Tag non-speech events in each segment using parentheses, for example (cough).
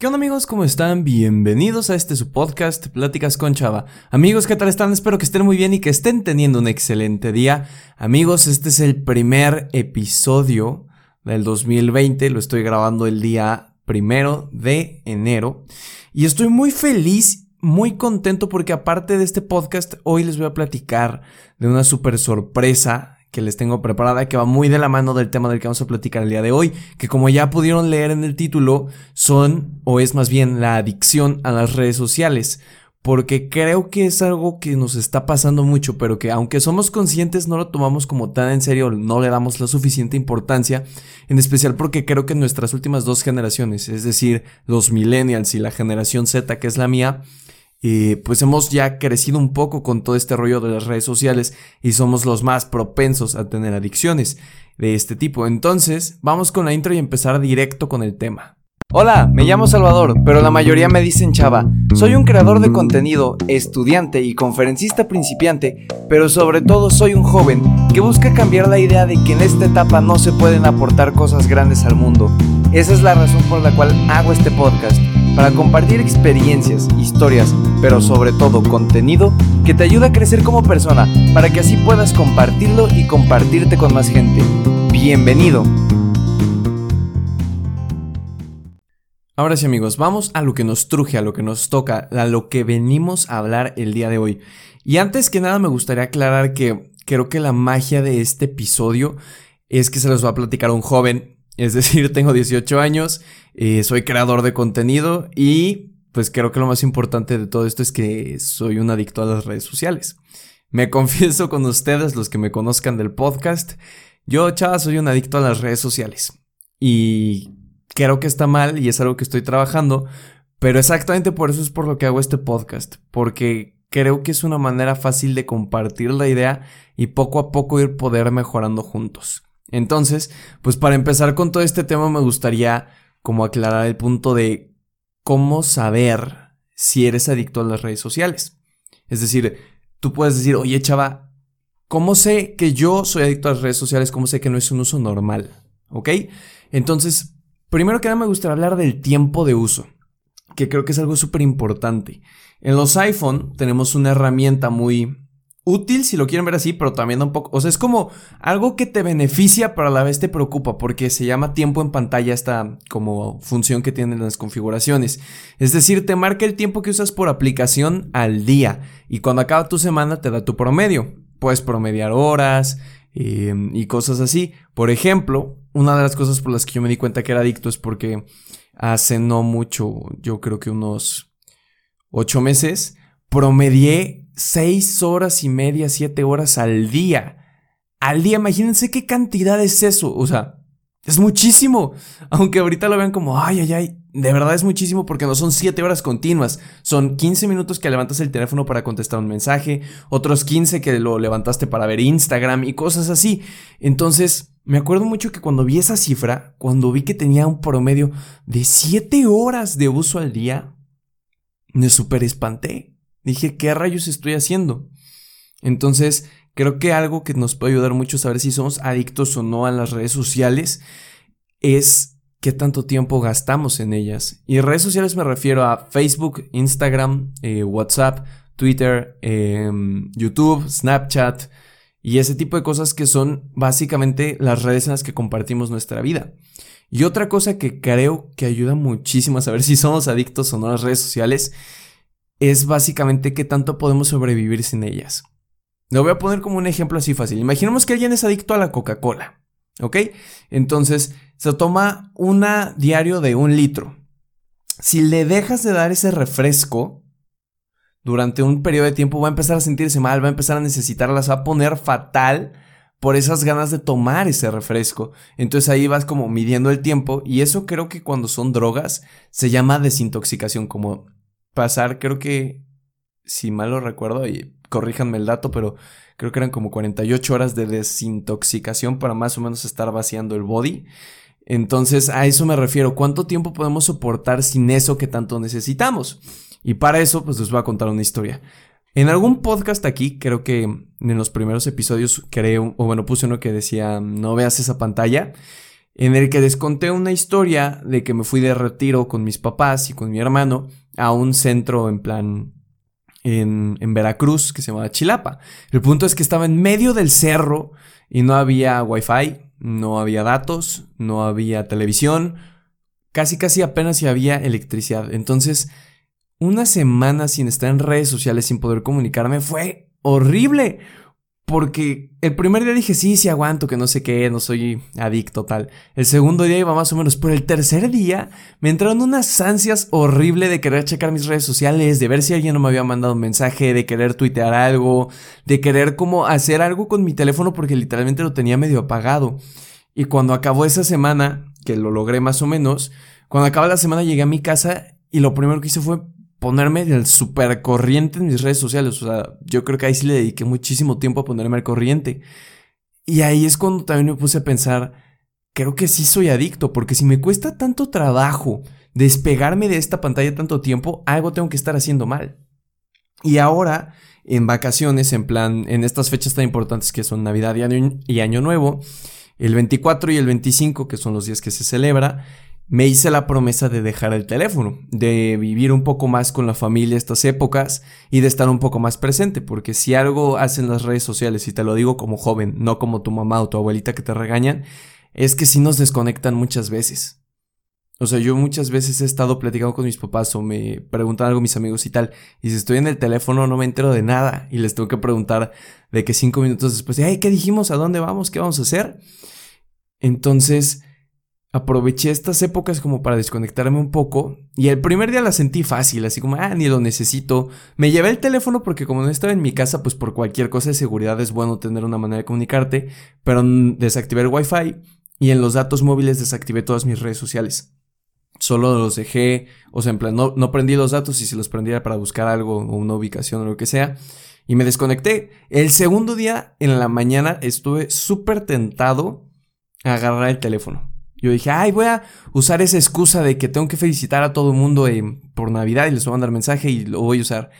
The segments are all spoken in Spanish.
¿Qué onda amigos? ¿Cómo están? Bienvenidos a este su podcast Pláticas con Chava. Amigos, ¿qué tal están? Espero que estén muy bien y que estén teniendo un excelente día. Amigos, este es el primer episodio del 2020. Lo estoy grabando el día primero de enero. Y estoy muy feliz, muy contento porque aparte de este podcast, hoy les voy a platicar de una super sorpresa que les tengo preparada que va muy de la mano del tema del que vamos a platicar el día de hoy, que como ya pudieron leer en el título, son o es más bien la adicción a las redes sociales. Porque creo que es algo que nos está pasando mucho, pero que aunque somos conscientes no lo tomamos como tan en serio, no le damos la suficiente importancia, en especial porque creo que nuestras últimas dos generaciones, es decir, los millennials y la generación Z, que es la mía, pues hemos ya crecido un poco con todo este rollo de las redes sociales y somos los más propensos a tener adicciones de este tipo. Entonces, vamos con la intro y empezar directo con el tema. Hola, me llamo Salvador, pero la mayoría me dicen Chava. Soy un creador de contenido, estudiante y conferencista principiante, pero sobre todo soy un joven que busca cambiar la idea de que en esta etapa no se pueden aportar cosas grandes al mundo. Esa es la razón por la cual hago este podcast para compartir experiencias, historias, pero sobre todo contenido que te ayuda a crecer como persona, para que así puedas compartirlo y compartirte con más gente. Bienvenido. Ahora sí amigos, vamos a lo que nos truje, a lo que nos toca, a lo que venimos a hablar el día de hoy. Y antes que nada me gustaría aclarar que creo que la magia de este episodio es que se los va a platicar un joven es decir, (laughs) tengo 18 años, eh, soy creador de contenido y pues creo que lo más importante de todo esto es que soy un adicto a las redes sociales. Me (laughs) confieso con ustedes, los que me conozcan del podcast, yo, chava, soy un adicto a las redes sociales. Y creo que está mal y es algo que estoy trabajando, pero exactamente por eso es por lo que hago este podcast, porque creo que es una manera fácil de compartir la idea y poco a poco ir poder mejorando juntos. Entonces, pues para empezar con todo este tema me gustaría como aclarar el punto de cómo saber si eres adicto a las redes sociales. Es decir, tú puedes decir, oye chava, ¿cómo sé que yo soy adicto a las redes sociales? ¿Cómo sé que no es un uso normal? ¿Ok? Entonces, primero que nada me gustaría hablar del tiempo de uso, que creo que es algo súper importante. En los iPhone tenemos una herramienta muy útil si lo quieren ver así, pero también un poco, o sea, es como algo que te beneficia, pero a la vez te preocupa, porque se llama tiempo en pantalla esta como función que tienen las configuraciones. Es decir, te marca el tiempo que usas por aplicación al día y cuando acaba tu semana te da tu promedio. Puedes promediar horas em, y cosas así. Por ejemplo, una de las cosas por las que yo me di cuenta que era adicto es porque hace no mucho, yo creo que unos ocho meses, promedié seis horas y media, siete horas al día. Al día, imagínense qué cantidad es eso. O sea, es muchísimo. Aunque ahorita lo vean como, ay, ay, ay. De verdad es muchísimo porque no son siete horas continuas. Son 15 minutos que levantas el teléfono para contestar un mensaje. Otros 15 que lo levantaste para ver Instagram y cosas así. Entonces, me acuerdo mucho que cuando vi esa cifra, cuando vi que tenía un promedio de siete horas de uso al día, me super espanté. Dije, ¿qué rayos estoy haciendo? Entonces, creo que algo que nos puede ayudar mucho a saber si somos adictos o no a las redes sociales es qué tanto tiempo gastamos en ellas. Y redes sociales me refiero a Facebook, Instagram, eh, WhatsApp, Twitter, em, YouTube, Snapchat y ese tipo de cosas que son básicamente las redes en las que compartimos nuestra vida. Y otra cosa que creo que ayuda muchísimo a saber si somos adictos o no a las redes sociales es básicamente qué tanto podemos sobrevivir sin ellas. Lo voy a poner como un ejemplo así fácil. Imaginemos que alguien es adicto a la Coca-Cola, ¿ok? Entonces se toma una diario de un litro. Si le dejas de dar ese refresco durante un periodo de tiempo, va a empezar a sentirse mal, va a empezar a necesitarlas, va a poner fatal por esas ganas de tomar ese refresco. Entonces ahí vas como midiendo el tiempo y eso creo que cuando son drogas se llama desintoxicación, como pasar, creo que, si mal lo recuerdo, y corríjanme el dato, pero creo que eran como 48 horas de desintoxicación para más o menos estar vaciando el body. Entonces, a eso me refiero. ¿Cuánto tiempo podemos soportar sin eso que tanto necesitamos? Y para eso, pues les voy a contar una historia. En algún podcast aquí, creo que en los primeros episodios creo, o bueno, puse uno que decía, no veas esa pantalla. en el que les conté una historia de que me fui de retiro con mis papás y con mi hermano a un centro en plan en, en, Veracruz que se llamaba Chilapa. El punto es que estaba en medio del cerro y no había wifi, no había datos, no había televisión, casi casi apenas si había electricidad. Entonces, una semana sin estar en redes sociales, sin poder comunicarme, fue horrible. Porque el primer día dije, sí, sí aguanto, que no sé qué, no soy adicto, tal. El segundo día iba más o menos, pero el tercer día me entraron unas ansias horribles de querer checar mis redes sociales, de ver si alguien no me había mandado un mensaje, de querer tuitear algo, de querer como hacer algo con mi teléfono porque literalmente lo tenía medio apagado. Y cuando acabó esa semana, que lo logré más o menos, cuando acabó la semana llegué a mi casa y lo primero que hice fue ponerme el super corriente en mis redes sociales. O sea, yo creo que ahí sí le dediqué muchísimo tiempo a ponerme al corriente. Y ahí es cuando también me puse a pensar, creo que sí soy adicto, porque si me cuesta tanto trabajo despegarme de esta pantalla tanto tiempo, algo tengo que estar haciendo mal. Y ahora, en vacaciones, en plan, en estas fechas tan importantes que son Navidad y Año, y Año Nuevo, el 24 y el 25, que son los días que se celebra, me hice la promesa de dejar el teléfono, de vivir un poco más con la familia estas épocas y de estar un poco más presente, porque si algo hacen las redes sociales, y te lo digo como joven, no como tu mamá o tu abuelita que te regañan, es que sí nos desconectan muchas veces. O sea, yo muchas veces he estado platicando con mis papás o me preguntan algo mis amigos y tal, y si estoy en el teléfono no me entero de nada y les tengo que preguntar de que cinco minutos después, de, ¿qué dijimos? ¿A dónde vamos? ¿Qué vamos a hacer? Entonces, aproveché estas épocas como para desconectarme un poco y el primer día la sentí fácil, así como, ah, ni lo necesito. Me llevé el teléfono porque como no estaba en mi casa, pues por cualquier cosa de seguridad es bueno tener una manera de comunicarte, pero desactivé el wifi y en los datos móviles desactivé todas mis redes sociales. Solo los dejé, o sea, en plan, no, no prendí los datos y si los prendiera para buscar algo o una ubicación o lo que sea. Y me desconecté. El segundo día, en la mañana, estuve súper tentado a agarrar el teléfono yo dije, ay, voy a usar esa excusa de que tengo que felicitar a todo el mundo por Navidad y les voy a mandar mensaje y lo voy a usar.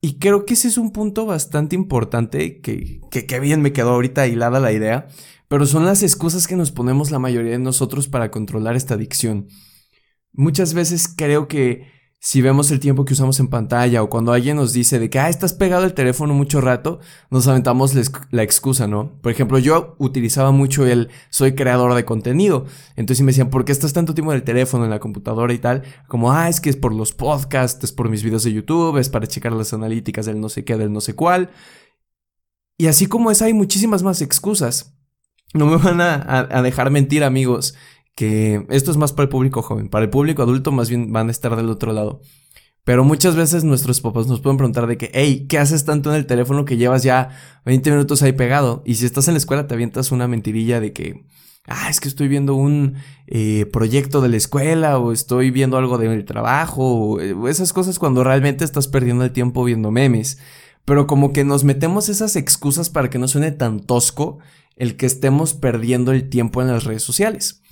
Y creo que ese es un punto bastante importante que, que, que bien me quedó ahorita hilada la idea, pero son las excusas que nos ponemos la mayoría de nosotros para controlar esta adicción. Muchas veces creo que si vemos el tiempo que usamos en pantalla o cuando alguien nos dice de que, ah, estás pegado al teléfono mucho rato, nos aventamos la excusa, ¿no? Por ejemplo, yo utilizaba mucho el soy creador de contenido. Entonces me decían, ¿por qué estás tanto tiempo en el teléfono, en la computadora y tal? Como, ah, es que es por los podcasts, es por mis videos de YouTube, es para checar las analíticas del no sé qué, del no sé cuál. Y así como es, hay muchísimas más excusas. No me van a, a dejar mentir, amigos que esto es más para el público joven, para el público adulto más bien van a estar del otro lado. Pero muchas veces nuestros papás nos pueden preguntar de que, hey, ¿qué haces tanto en el teléfono que llevas ya 20 minutos ahí pegado? Y si estás en la escuela te avientas una mentirilla de que, ah, es que estoy viendo un eh, proyecto de la escuela o estoy viendo algo del trabajo o eh, esas cosas cuando realmente estás perdiendo el tiempo viendo memes. Pero como que nos metemos esas excusas para que no suene tan tosco el que estemos perdiendo el tiempo en las redes sociales.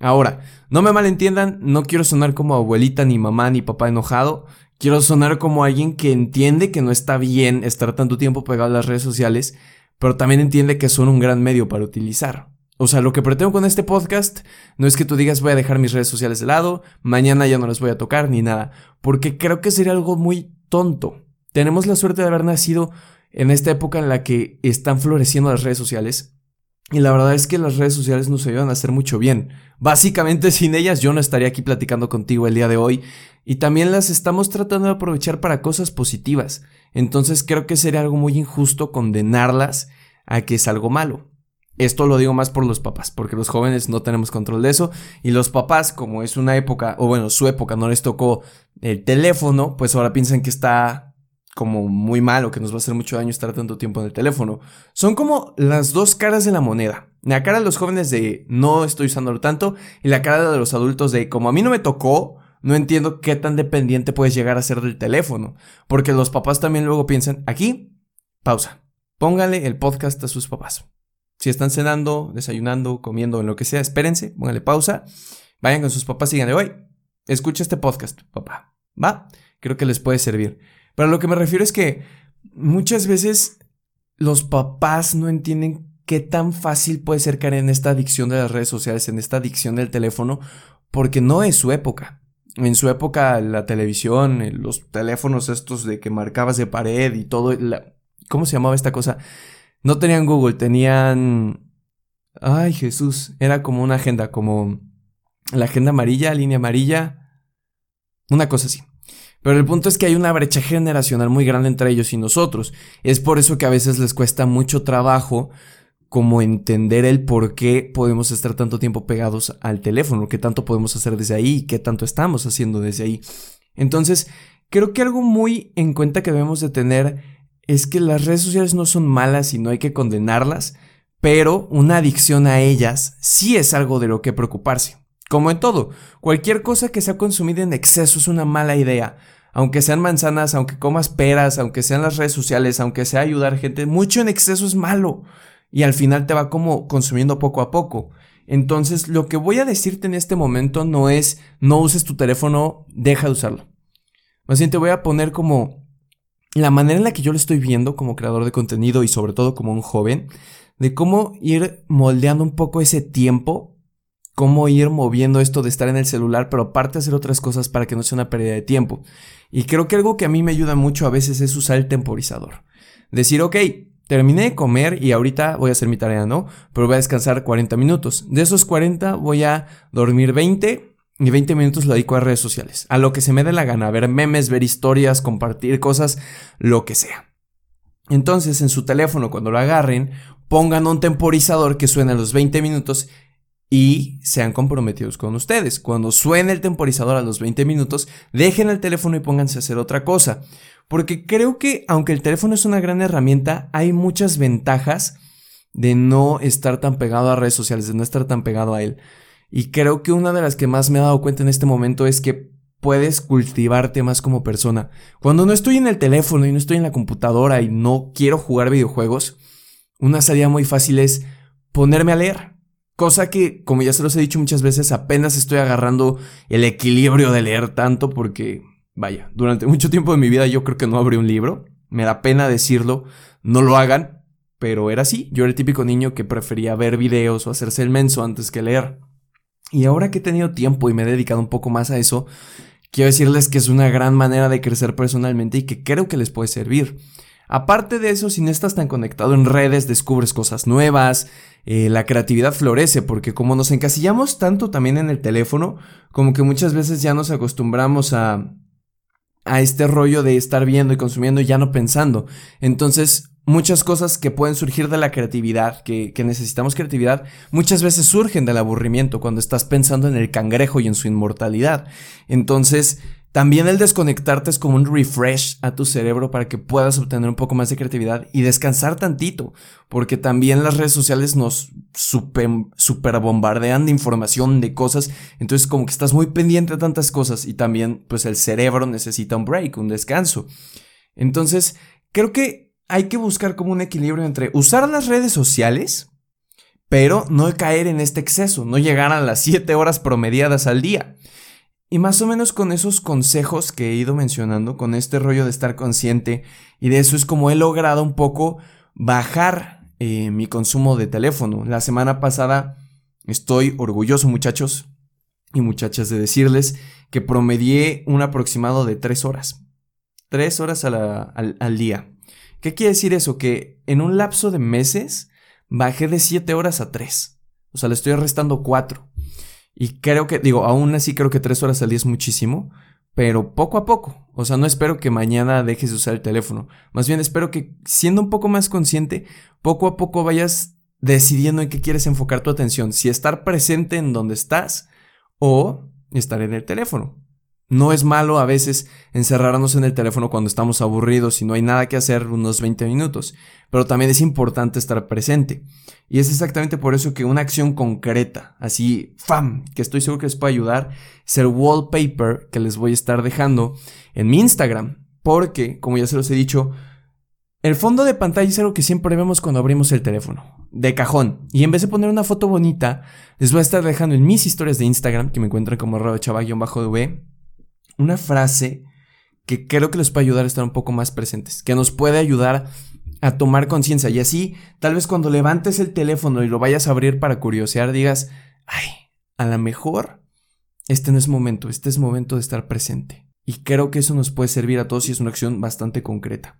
Ahora, no me malentiendan, no quiero sonar como abuelita, ni mamá, ni papá enojado. Quiero sonar como alguien que entiende que no está bien estar tanto tiempo pegado a las redes sociales, pero también entiende que son un gran medio para utilizar. O sea, lo que pretendo con este podcast no es que tú digas voy a dejar mis redes sociales de lado, mañana ya no las voy a tocar ni nada, porque creo que sería algo muy tonto. Tenemos la suerte de haber nacido en esta época en la que están floreciendo las redes sociales y la verdad es que las redes sociales nos ayudan a hacer mucho bien. Básicamente sin ellas yo no estaría aquí platicando contigo el día de hoy. Y también las estamos tratando de aprovechar para cosas positivas. Entonces creo que sería algo muy injusto condenarlas a que es algo malo. Esto lo digo más por los papás, porque los jóvenes no tenemos control de eso. Y los papás, como es una época, o bueno, su época no les tocó el teléfono, pues ahora piensan que está como muy malo, que nos va a hacer mucho daño estar tanto tiempo en el teléfono. Son como las dos caras de la moneda. La cara de los jóvenes de no estoy usándolo tanto y la cara de los adultos de como a mí no me tocó, no entiendo qué tan dependiente puedes llegar a ser del teléfono. Porque los papás también luego piensan, aquí, pausa. Póngale el podcast a sus papás. Si están cenando, desayunando, comiendo, en lo que sea, espérense, póngale pausa. Vayan con sus papás y díganle, oye, escucha este podcast, papá. ¿Va? Creo que les puede servir. Pero lo que me refiero es que muchas veces los papás no entienden qué tan fácil puede ser caer en esta adicción de las redes sociales, en esta adicción del teléfono, porque no es su época. En su época la televisión, eh, los teléfonos estos de que marcabas de pared y todo, ¿cómo se llamaba esta cosa? No tenían Google, tenían... Ay Jesús, era como una agenda, como la agenda amarilla, línea amarilla, una cosa así. Pero el punto es que hay una brecha generacional muy grande entre ellos y nosotros. Es por eso que a veces les cuesta mucho trabajo como entender el por qué podemos estar tanto tiempo pegados al teléfono, qué tanto podemos hacer desde ahí, qué tanto estamos haciendo desde ahí. Entonces, creo que algo muy en cuenta que debemos de tener es que las redes sociales no son malas y no hay que condenarlas, pero una adicción a ellas sí es algo de lo que preocuparse. Como en todo, cualquier cosa que sea consumida en exceso es una mala idea, aunque sean manzanas, aunque comas peras, aunque sean las redes sociales, aunque sea ayudar gente, mucho en exceso es malo y al final te va como consumiendo poco a poco. Entonces, lo que voy a decirte en este momento no es no uses tu teléfono, deja de usarlo. Más bien te voy a poner como la manera en la que yo lo estoy viendo como creador de contenido y sobre todo como un joven, de cómo ir moldeando un poco ese tiempo cómo ir moviendo esto de estar en el celular, pero aparte hacer otras cosas para que no sea una pérdida de tiempo. Y creo que algo que a mí me ayuda mucho a veces es usar el temporizador. Decir, ok, terminé de comer y ahorita voy a hacer mi tarea, ¿no? Pero voy a descansar 40 minutos. De esos 40 voy a dormir 20 y 20 minutos lo dedico a redes sociales. A lo que se me dé la gana, ver memes, ver historias, compartir cosas, lo que sea. Entonces en su teléfono cuando lo agarren, pongan un temporizador que suene a los 20 minutos y sean comprometidos con ustedes. Cuando suene el temporizador a los 20 minutos, dejen el teléfono y pónganse a hacer otra cosa. Porque creo que aunque el teléfono es una gran herramienta, hay muchas ventajas de no estar tan pegado a redes sociales, de no estar tan pegado a él. Y creo que una de las que más me he dado cuenta en este momento es que puedes cultivarte más como persona. Cuando no estoy en el teléfono y no estoy en la computadora y no quiero jugar videojuegos, una salida muy fácil es ponerme a leer Cosa que, como ya se los he dicho muchas veces, apenas estoy agarrando el equilibrio de leer tanto porque, vaya, durante (laughs) mucho tiempo de mi vida yo creo que no abrí un libro. Me da pena decirlo, no lo hagan, pero era así. Yo era el típico niño que prefería ver videos o hacerse el menso antes que leer. Y ahora que he tenido tiempo y me he dedicado un poco más a eso, quiero decirles que es una gran manera de crecer personalmente y que creo que les puede servir. Aparte de eso, si no estás tan conectado en redes, descubres cosas nuevas, eh, la creatividad florece, porque como nos encasillamos tanto también en el teléfono, como que muchas veces ya nos acostumbramos a, a este rollo de estar viendo y consumiendo y ya no pensando. Entonces, muchas cosas que pueden surgir de la creatividad, que, que, necesitamos creatividad, muchas veces surgen del aburrimiento cuando estás pensando en el cangrejo y en su inmortalidad. Entonces, también el desconectarte es como un refresh a tu cerebro para que puedas obtener un poco más de creatividad y descansar tantito, porque también las redes sociales nos super, super, bombardean de información, de cosas, entonces como que estás muy pendiente de tantas cosas y también pues el cerebro necesita un break, un descanso. Entonces, creo que hay que buscar como un equilibrio entre usar las redes sociales, pero no caer en este exceso, no llegar a las 7 horas promediadas al día. Y más o menos con esos consejos que he ido mencionando, con este rollo de estar consciente, y de eso es como he logrado un poco bajar eh, mi consumo de teléfono. La semana pasada estoy orgulloso muchachos y muchachas de decirles que promedié un aproximado de tres horas. Tres horas al, al día. ¿Qué quiere decir eso? Que en un lapso de meses bajé de siete horas a tres. O sea, le estoy restando cuatro. Y creo que, digo, aún así creo que tres horas al día es muchísimo, pero poco a poco. O sea, no espero que mañana dejes de usar el teléfono. Más bien espero que, siendo un poco más consciente, poco a poco vayas decidiendo en qué quieres enfocar tu atención. Si estar presente en donde estás o estar en el teléfono. No es malo a veces encerrarnos en el teléfono cuando estamos aburridos y no hay nada que hacer unos 20 minutos, pero también es importante estar presente. Y es exactamente por eso que una acción concreta, así, ¡fam!, que estoy seguro que les puede ayudar, es el wallpaper que les voy a estar dejando en mi Instagram, porque, como ya se los he dicho, el fondo de pantalla es algo que siempre vemos cuando abrimos el teléfono, de cajón. Y en vez de poner una foto bonita, les voy a estar dejando en mis historias de Instagram, que me encuentran como arroba bajo v una frase que creo que les puede ayudar a estar un poco más presentes, que nos puede ayudar a tomar conciencia. Y así, tal vez cuando levantes el teléfono y lo vayas a abrir para curiosear, digas, ay, a lo mejor este no es momento, este es momento de estar presente. Y creo que eso nos puede servir a todos y es una acción bastante concreta.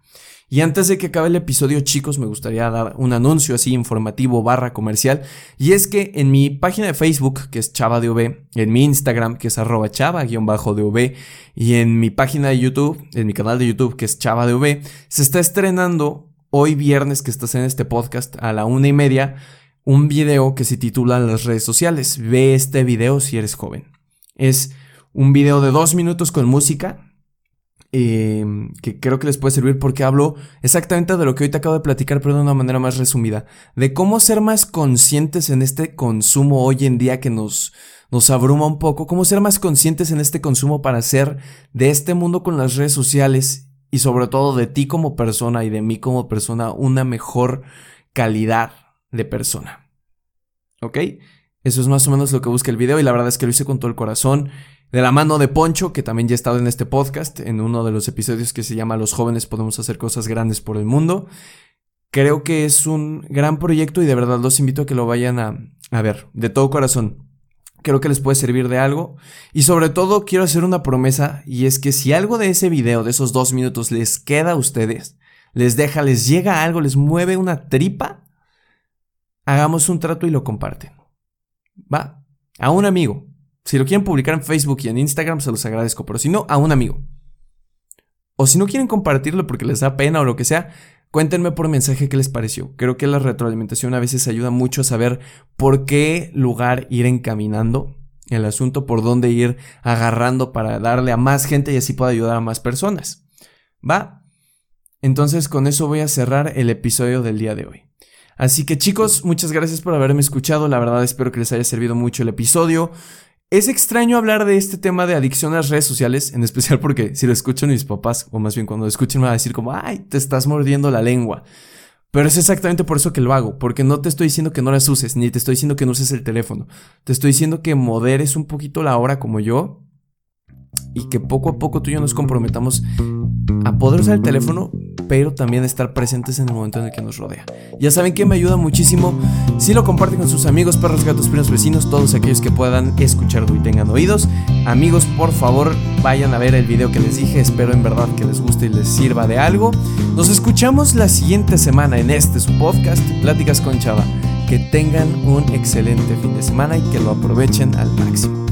Y antes de que acabe el episodio, chicos, me gustaría dar un anuncio así informativo barra comercial. Y es que en mi página de Facebook, que es Chava en mi Instagram, que es arroba chava-dv, y en mi página de YouTube, en mi canal de YouTube, que es Chava se está estrenando hoy viernes que estás en este podcast a la una y media, un video que se titula Las redes sociales. Ve este video si eres joven. Es un video de dos minutos con música Em, que creo que les puede servir porque hablo exactamente de lo que hoy te acabo de platicar, pero de una manera más resumida, de cómo ser más conscientes en este consumo hoy en día que nos, nos abruma un poco, cómo ser más conscientes en este consumo para hacer de este mundo con las redes sociales y sobre todo de ti como persona y de mí como persona una mejor calidad de persona. ¿Ok? Eso es más o menos lo que busca el video y la verdad es que lo hice con todo el corazón de la mano de Poncho, que también ya ha estado en este podcast, en uno de los episodios que se llama Los jóvenes podemos hacer cosas grandes por el mundo. Creo que es un gran proyecto y de verdad los invito a que lo vayan a, a ver, de todo corazón. Creo que les puede servir de algo. Y sobre todo quiero hacer una promesa y es que si algo de ese video, de esos dos minutos, les queda a ustedes, les deja, les llega algo, les mueve una tripa, hagamos un trato y lo comparten. Va, a un amigo, si lo quieren publicar en Facebook y en Instagram, se los agradezco, pero si no, a un amigo. O si no quieren compartirlo porque les da pena o lo que sea, cuéntenme por mensaje qué les pareció. Creo que la retroalimentación a veces ayuda mucho a saber por qué lugar ir encaminando el asunto, por dónde ir agarrando para darle a más gente y así pueda ayudar a más personas. ¿Va? Entonces con eso voy a cerrar el episodio del día de hoy. Así que chicos, muchas gracias por haberme escuchado. La verdad espero que les haya servido mucho el episodio. Es extraño hablar de este tema de adicción a las redes sociales, en especial porque si lo escuchan mis papás, o más bien cuando lo escuchen me van a decir como, ay, te estás mordiendo la lengua. Pero es exactamente por eso que lo hago, porque no te estoy diciendo que no las uses, ni te estoy diciendo que no uses el teléfono. Te estoy diciendo que moderes un poquito la hora como yo y que poco a poco tú y yo nos comprometamos a poder usar el teléfono, pero también estar presentes en el momento en el que nos rodea. Ya saben que me ayuda muchísimo si lo comparten con sus amigos, perros, gatos, primos, vecinos, todos aquellos que puedan escucharlo y tengan oídos. Amigos, por favor, vayan a ver el video que les dije, espero en verdad que les guste y les sirva de algo. Nos escuchamos la siguiente semana en este su podcast, Pláticas con Chava. Que tengan un excelente fin de semana y que lo aprovechen al máximo.